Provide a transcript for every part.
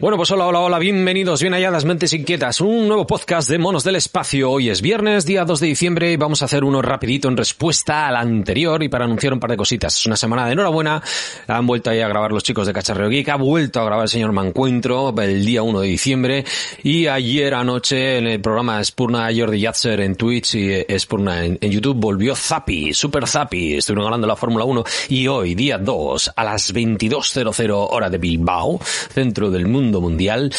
Bueno, pues hola, hola, hola, bienvenidos, bien halladas mentes inquietas, un nuevo podcast de Monos del Espacio. Hoy es viernes, día 2 de diciembre, y vamos a hacer uno rapidito en respuesta al anterior y para anunciar un par de cositas. Es una semana de enhorabuena, han vuelto ahí a grabar los chicos de Cacharreo Geek, ha vuelto a grabar el señor Mancuentro el día 1 de diciembre, y ayer anoche en el programa Spurna Jordi Yatzer en Twitch y Spurna en, en YouTube volvió Zapi, Super Zapi, estuvieron hablando de la Fórmula 1, y hoy, día 2, a las 22.00 hora de Bilbao, centro del mundo mundial.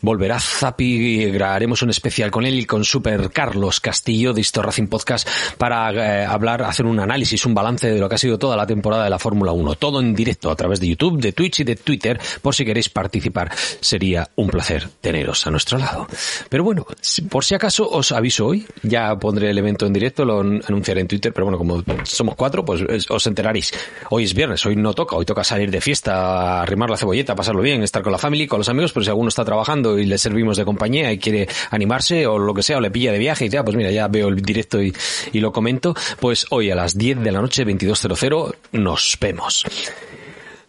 Volverá Zapi, grabaremos un especial con él y con Super Carlos Castillo de Histo Racing Podcast para eh, hablar, hacer un análisis, un balance de lo que ha sido toda la temporada de la Fórmula 1. Todo en directo a través de YouTube, de Twitch y de Twitter, por si queréis participar. Sería un placer teneros a nuestro lado. Pero bueno, por si acaso os aviso hoy, ya pondré el evento en directo, lo anunciaré en Twitter, pero bueno, como somos cuatro, pues os enteraréis. Hoy es viernes, hoy no toca, hoy toca salir de fiesta, arrimar la cebolleta, pasarlo bien, estar con la familia, con los amigos, pero si alguno está trabajando y le servimos de compañía y quiere animarse o lo que sea, o le pilla de viaje y ya, pues mira, ya veo el directo y, y lo comento, pues hoy a las 10 de la noche, 22.00, nos vemos.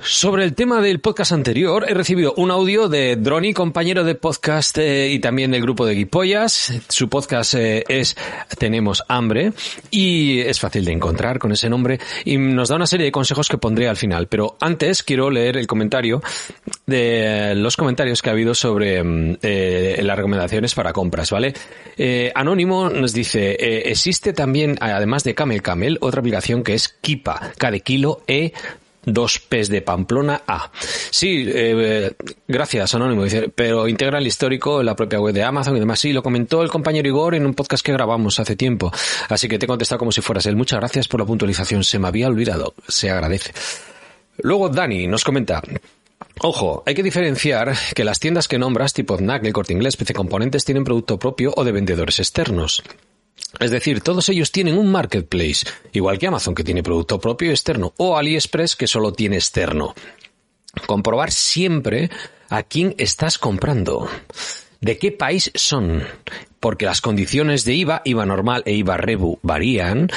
Sobre el tema del podcast anterior, he recibido un audio de Droni, compañero de podcast eh, y también del grupo de Guipollas. Su podcast eh, es Tenemos Hambre y es fácil de encontrar con ese nombre y nos da una serie de consejos que pondré al final. Pero antes quiero leer el comentario de los comentarios que ha habido sobre eh, las recomendaciones para compras, ¿vale? Eh, Anónimo nos dice, eh, existe también, además de Camel Camel, otra aplicación que es Kipa, de kilo, E dos P's de Pamplona A. Sí, eh, gracias Anónimo, pero integra el histórico en la propia web de Amazon y demás. Sí, lo comentó el compañero Igor en un podcast que grabamos hace tiempo. Así que te he contestado como si fueras él. Muchas gracias por la puntualización, se me había olvidado. Se agradece. Luego Dani nos comenta, Ojo, hay que diferenciar que las tiendas que nombras, tipo FNAC, el Corte Inglés, PC Componentes, tienen producto propio o de vendedores externos. Es decir, todos ellos tienen un marketplace, igual que Amazon que tiene producto propio y externo, o AliExpress que solo tiene externo. Comprobar siempre a quién estás comprando. ¿De qué país son? Porque las condiciones de IVA, IVA normal e IVA rebu varían.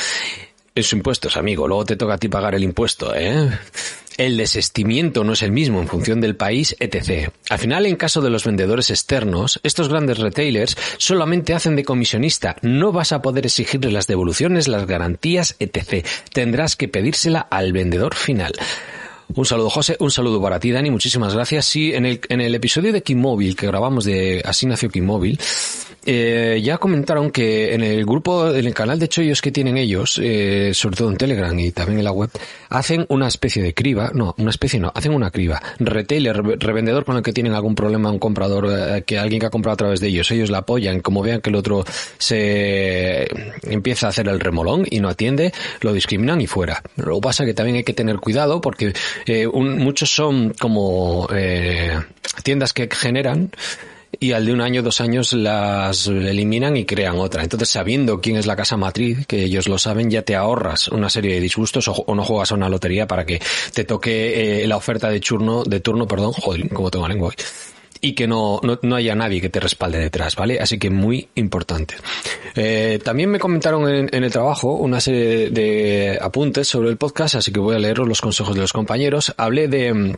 Es impuestos, amigo. Luego te toca a ti pagar el impuesto, ¿eh? El desestimiento no es el mismo en función del país, etc. Al final, en caso de los vendedores externos, estos grandes retailers solamente hacen de comisionista. No vas a poder exigirle las devoluciones, las garantías, etc. Tendrás que pedírsela al vendedor final. Un saludo, José. Un saludo para ti, Dani. Muchísimas gracias. Sí, en el, en el episodio de Kimóvil que grabamos de Así nació Kimóvil, eh, ya comentaron que en el grupo, en el canal de chollos que tienen ellos, eh, sobre todo en Telegram y también en la web, hacen una especie de criba, no, una especie no, hacen una criba. Retailer, revendedor con el que tienen algún problema, un comprador, eh, que alguien que ha comprado a través de ellos, ellos la apoyan, como vean que el otro se empieza a hacer el remolón y no atiende, lo discriminan y fuera. Lo que pasa es que también hay que tener cuidado porque eh, un, muchos son como eh, tiendas que generan y al de un año, dos años las eliminan y crean otra. Entonces, sabiendo quién es la casa matriz, que ellos lo saben, ya te ahorras una serie de disgustos o, no juegas a una lotería para que te toque eh, la oferta de turno, de turno, perdón, joder, como tengo la lengua hoy y que no, no, no, haya nadie que te respalde detrás, ¿vale? Así que muy importante. Eh, también me comentaron en, en, el trabajo una serie de apuntes sobre el podcast, así que voy a leeros los consejos de los compañeros. Hablé de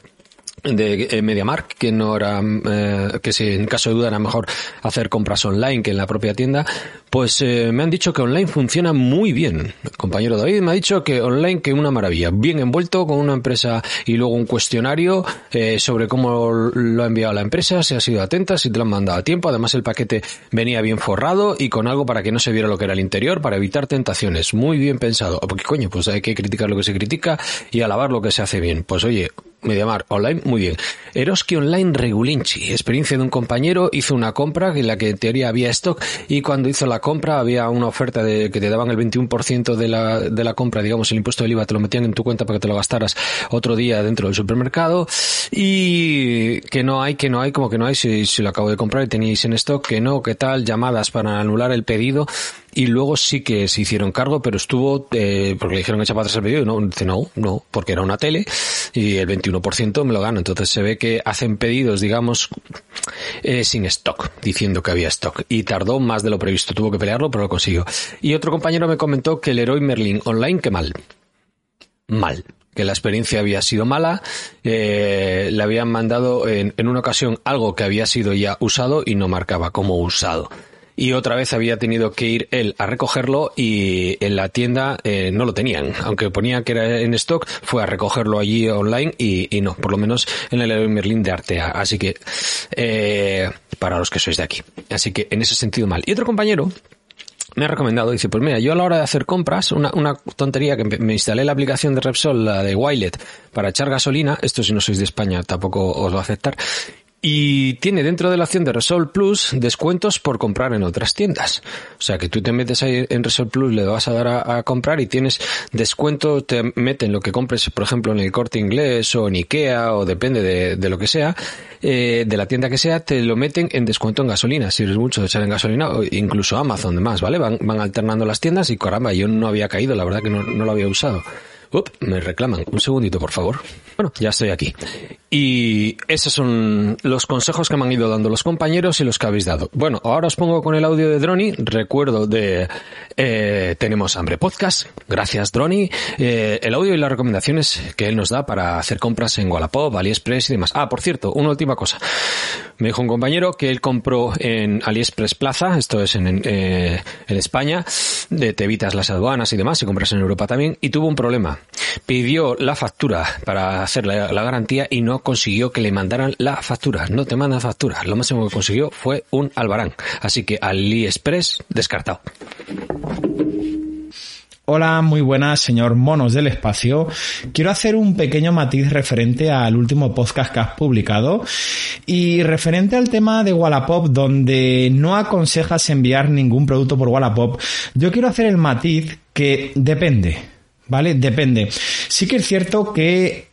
de eh, MediaMark, que no era, eh, que si en caso de duda era mejor hacer compras online que en la propia tienda, pues eh, me han dicho que online funciona muy bien. El compañero David me ha dicho que online que una maravilla, bien envuelto con una empresa y luego un cuestionario eh, sobre cómo lo ha enviado la empresa, si ha sido atenta, si te lo han mandado a tiempo, además el paquete venía bien forrado y con algo para que no se viera lo que era el interior, para evitar tentaciones, muy bien pensado, porque coño, pues hay que criticar lo que se critica y alabar lo que se hace bien. Pues oye, Mediamar online, muy bien. Eroski Online Regulinchi, experiencia de un compañero, hizo una compra en la que en teoría había stock y cuando hizo la compra había una oferta de que te daban el 21% de la, de la compra, digamos, el impuesto del IVA te lo metían en tu cuenta para que te lo gastaras otro día dentro del supermercado y que no hay, que no hay, como que no hay, si, si lo acabo de comprar y teníais en stock, que no, que tal, llamadas para anular el pedido y luego sí que se hicieron cargo, pero estuvo, eh, porque le dijeron que echaba atrás el pedido, y no, dice no, no, porque era una tele y el 21% me lo gano. Entonces se ve que hacen pedidos, digamos, eh, sin stock, diciendo que había stock. Y tardó más de lo previsto, tuvo que pelearlo, pero lo consiguió. Y otro compañero me comentó que el Heroi Merlin online, que mal. Mal que la experiencia había sido mala, eh, le habían mandado en, en, una ocasión algo que había sido ya usado y no marcaba como usado y otra vez había tenido que ir él a recogerlo y en la tienda eh, no lo tenían. Aunque ponía que era en stock, fue a recogerlo allí online y, no, por lo menos en el Merlin de Artea. Así que, eh, para los que sois de aquí. Así que en ese sentido mal. Y otro compañero me ha recomendado, dice, pues mira, yo a la hora de hacer compras, una, una tontería que me instalé la aplicación de Repsol, la de Wilet, para echar gasolina, esto si no sois de España tampoco os va a aceptar, y tiene dentro de la opción de Resol Plus descuentos por comprar en otras tiendas. O sea que tú te metes ahí en Resol Plus, le vas a dar a, comprar y tienes descuento, te meten lo que compres, por ejemplo, en el corte inglés o en Ikea o depende de, lo que sea, eh, de la tienda que sea, te lo meten en descuento en gasolina. Si eres mucho de echar en gasolina, o incluso Amazon demás, ¿vale? Van, van alternando las tiendas y caramba, yo no había caído, la verdad que no lo había usado. Up, me reclaman. Un segundito, por favor. Bueno, ya estoy aquí. Y esos son los consejos que me han ido dando los compañeros y los que habéis dado. Bueno, ahora os pongo con el audio de Droni. Recuerdo de eh, Tenemos Hambre Podcast. Gracias, Droni. Eh, el audio y las recomendaciones que él nos da para hacer compras en Wallapop, AliExpress y demás. Ah, por cierto, una última cosa. Me dijo un compañero que él compró en AliExpress Plaza, esto es en, eh, en España, de te evitas las aduanas y demás, y compras en Europa también, y tuvo un problema. Pidió la factura para hacer la, garantía y no consiguió que le mandaran la factura. No te mandan factura. Lo máximo que consiguió fue un albarán. Así que AliExpress descartado. Hola, muy buenas, señor Monos del Espacio. Quiero hacer un pequeño matiz referente al último podcast que has publicado y referente al tema de Wallapop donde no aconsejas enviar ningún producto por Wallapop. Yo quiero hacer el matiz que depende, ¿vale? Depende. Sí que es cierto que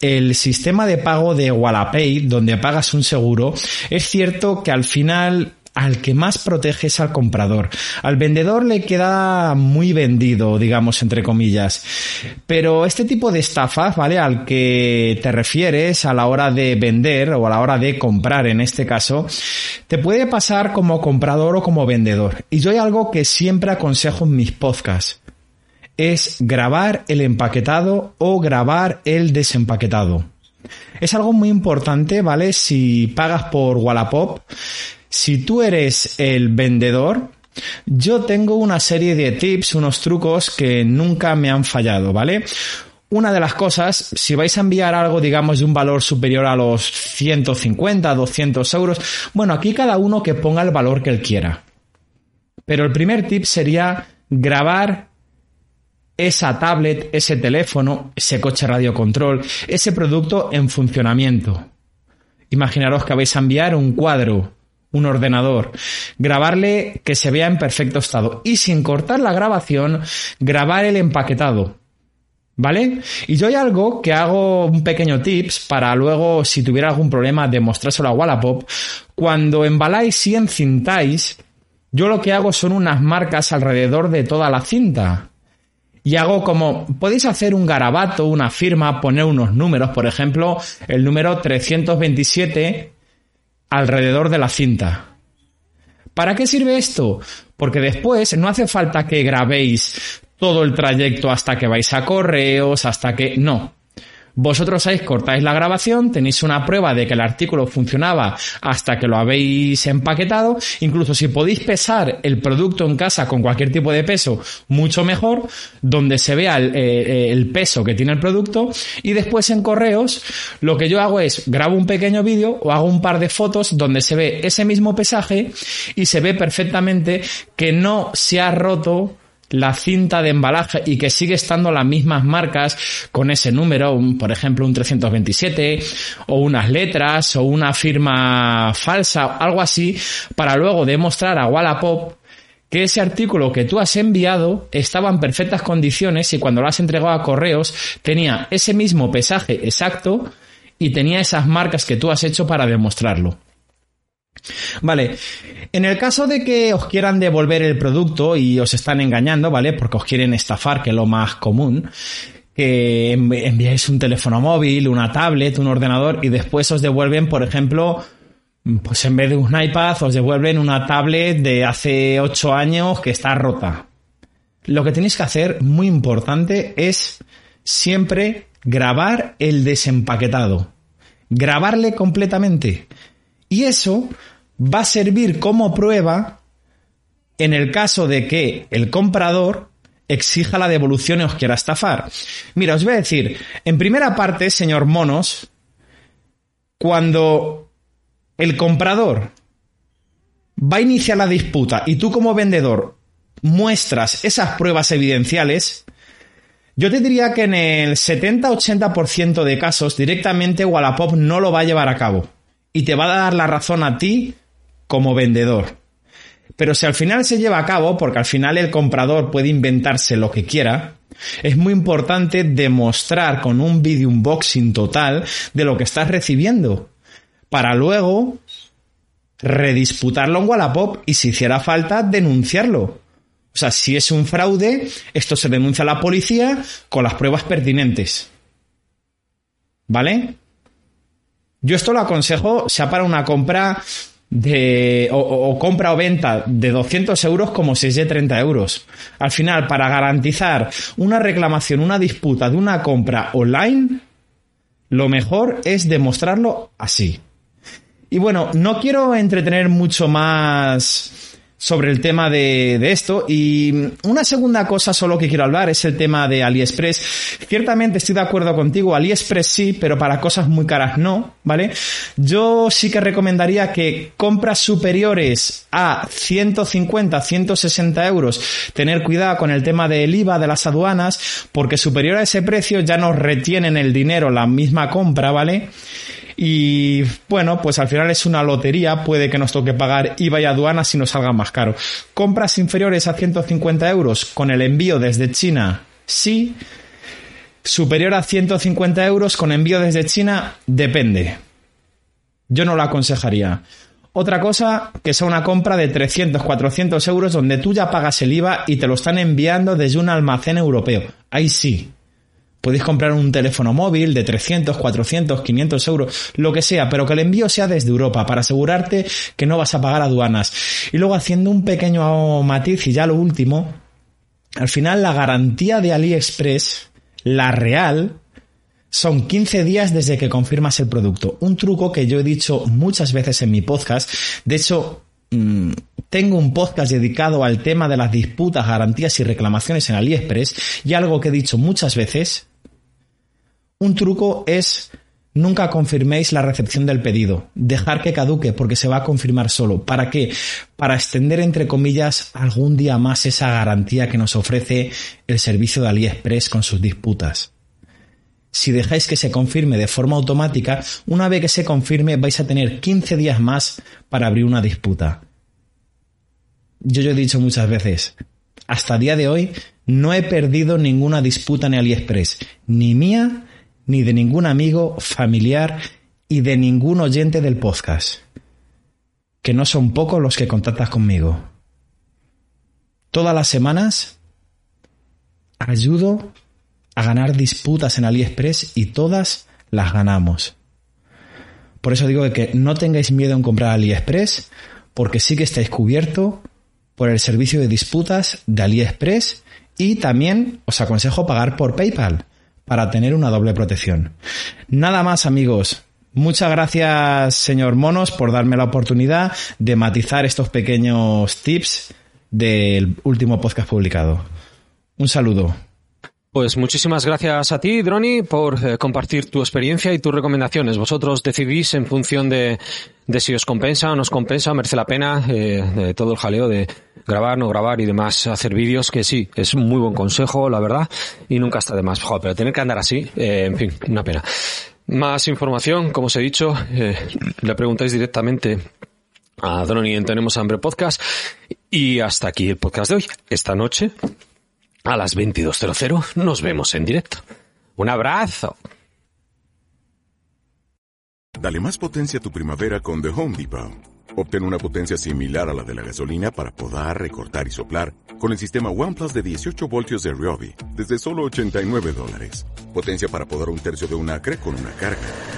el sistema de pago de Wallapay, donde pagas un seguro, es cierto que al final al que más protege es al comprador. Al vendedor le queda muy vendido, digamos, entre comillas. Pero este tipo de estafas, ¿vale? Al que te refieres a la hora de vender o a la hora de comprar en este caso, te puede pasar como comprador o como vendedor. Y yo hay algo que siempre aconsejo en mis podcasts. Es grabar el empaquetado o grabar el desempaquetado. Es algo muy importante, ¿vale? Si pagas por Wallapop, si tú eres el vendedor, yo tengo una serie de tips, unos trucos que nunca me han fallado, ¿vale? Una de las cosas, si vais a enviar algo, digamos, de un valor superior a los 150, 200 euros, bueno, aquí cada uno que ponga el valor que él quiera. Pero el primer tip sería grabar esa tablet, ese teléfono, ese coche radio control, ese producto en funcionamiento. Imaginaros que vais a enviar un cuadro un ordenador, grabarle que se vea en perfecto estado y sin cortar la grabación, grabar el empaquetado. ¿Vale? Y yo hay algo que hago un pequeño tips para luego, si tuviera algún problema, demostrárselo a Wallapop. Cuando embaláis y encintáis, yo lo que hago son unas marcas alrededor de toda la cinta. Y hago como, podéis hacer un garabato, una firma, poner unos números, por ejemplo, el número 327 alrededor de la cinta. ¿Para qué sirve esto? Porque después no hace falta que grabéis todo el trayecto hasta que vais a correos, hasta que... No. Vosotros ahí cortáis la grabación, tenéis una prueba de que el artículo funcionaba hasta que lo habéis empaquetado. Incluso si podéis pesar el producto en casa con cualquier tipo de peso, mucho mejor, donde se vea el, eh, el peso que tiene el producto. Y después en correos, lo que yo hago es grabo un pequeño vídeo o hago un par de fotos donde se ve ese mismo pesaje y se ve perfectamente que no se ha roto la cinta de embalaje y que sigue estando las mismas marcas con ese número, por ejemplo un 327 o unas letras o una firma falsa, algo así, para luego demostrar a Wallapop que ese artículo que tú has enviado estaba en perfectas condiciones y cuando lo has entregado a correos tenía ese mismo pesaje exacto y tenía esas marcas que tú has hecho para demostrarlo. Vale, en el caso de que os quieran devolver el producto y os están engañando, ¿vale? Porque os quieren estafar, que es lo más común, que enviáis un teléfono móvil, una tablet, un ordenador y después os devuelven, por ejemplo, pues en vez de un iPad os devuelven una tablet de hace 8 años que está rota. Lo que tenéis que hacer, muy importante, es siempre grabar el desempaquetado. Grabarle completamente. Y eso va a servir como prueba en el caso de que el comprador exija la devolución y os quiera estafar. Mira, os voy a decir, en primera parte, señor Monos, cuando el comprador va a iniciar la disputa y tú como vendedor muestras esas pruebas evidenciales, yo te diría que en el 70-80% de casos directamente Wallapop no lo va a llevar a cabo y te va a dar la razón a ti como vendedor. Pero si al final se lleva a cabo, porque al final el comprador puede inventarse lo que quiera, es muy importante demostrar con un video unboxing total de lo que estás recibiendo. Para luego redisputarlo en Wallapop y si hiciera falta denunciarlo. O sea, si es un fraude, esto se denuncia a la policía con las pruebas pertinentes. ¿Vale? Yo esto lo aconsejo, sea para una compra de, o, compra o venta de 200 euros como si es de 30 euros. Al final, para garantizar una reclamación, una disputa de una compra online, lo mejor es demostrarlo así. Y bueno, no quiero entretener mucho más sobre el tema de, esto. Y una segunda cosa solo que quiero hablar es el tema de AliExpress. Ciertamente estoy de acuerdo contigo, AliExpress sí, pero para cosas muy caras no, ¿vale? Yo sí que recomendaría que compras superiores a 150, 160 euros, tener cuidado con el tema del IVA de las aduanas, porque superior a ese precio ya nos retienen el dinero la misma compra, ¿vale? Y bueno, pues al final es una lotería, puede que nos toque pagar IVA y aduanas si nos salga más caro. Compras inferiores a 150 euros con el envío desde China, sí. Superior a 150 euros con envío desde China, depende. Yo no lo aconsejaría. Otra cosa, que sea una compra de 300, 400 euros donde tú ya pagas el IVA y te lo están enviando desde un almacén europeo. Ahí sí, Podéis comprar un teléfono móvil de 300, 400, 500 euros, lo que sea, pero que el envío sea desde Europa para asegurarte que no vas a pagar aduanas. Y luego haciendo un pequeño matiz y ya lo último, al final la garantía de AliExpress, la real, son 15 días desde que confirmas el producto. Un truco que yo he dicho muchas veces en mi podcast. De hecho, mm, tengo un podcast dedicado al tema de las disputas, garantías y reclamaciones en AliExpress y algo que he dicho muchas veces un truco es nunca confirméis la recepción del pedido. Dejar que caduque porque se va a confirmar solo. ¿Para qué? Para extender, entre comillas, algún día más esa garantía que nos ofrece el servicio de AliExpress con sus disputas. Si dejáis que se confirme de forma automática, una vez que se confirme vais a tener 15 días más para abrir una disputa. Yo ya he dicho muchas veces, hasta día de hoy no he perdido ninguna disputa en AliExpress, ni mía ni de ningún amigo, familiar y de ningún oyente del podcast, que no son pocos los que contactas conmigo. Todas las semanas ayudo a ganar disputas en AliExpress y todas las ganamos. Por eso digo que no tengáis miedo en comprar AliExpress, porque sí que estáis cubierto por el servicio de disputas de AliExpress y también os aconsejo pagar por PayPal para tener una doble protección. Nada más amigos. Muchas gracias, señor Monos, por darme la oportunidad de matizar estos pequeños tips del último podcast publicado. Un saludo. Pues muchísimas gracias a ti, Droni, por eh, compartir tu experiencia y tus recomendaciones. Vosotros decidís en función de, de si os compensa o no os compensa, merece la pena eh, de todo el jaleo de grabar, no grabar y demás, hacer vídeos, que sí, es un muy buen consejo, la verdad, y nunca está de más. Joder, pero tener que andar así, eh, en fin, una pena. Más información, como os he dicho, le preguntáis directamente a Droni en Tenemos Hambre Podcast. Y hasta aquí el podcast de hoy. Esta noche a las 22.00 nos vemos en directo. Un abrazo. Dale más potencia a tu primavera con The Home Depot. Obtén una potencia similar a la de la gasolina para podar, recortar y soplar con el sistema OnePlus de 18 voltios de Ryobi desde solo 89 dólares. Potencia para podar un tercio de un acre con una carga.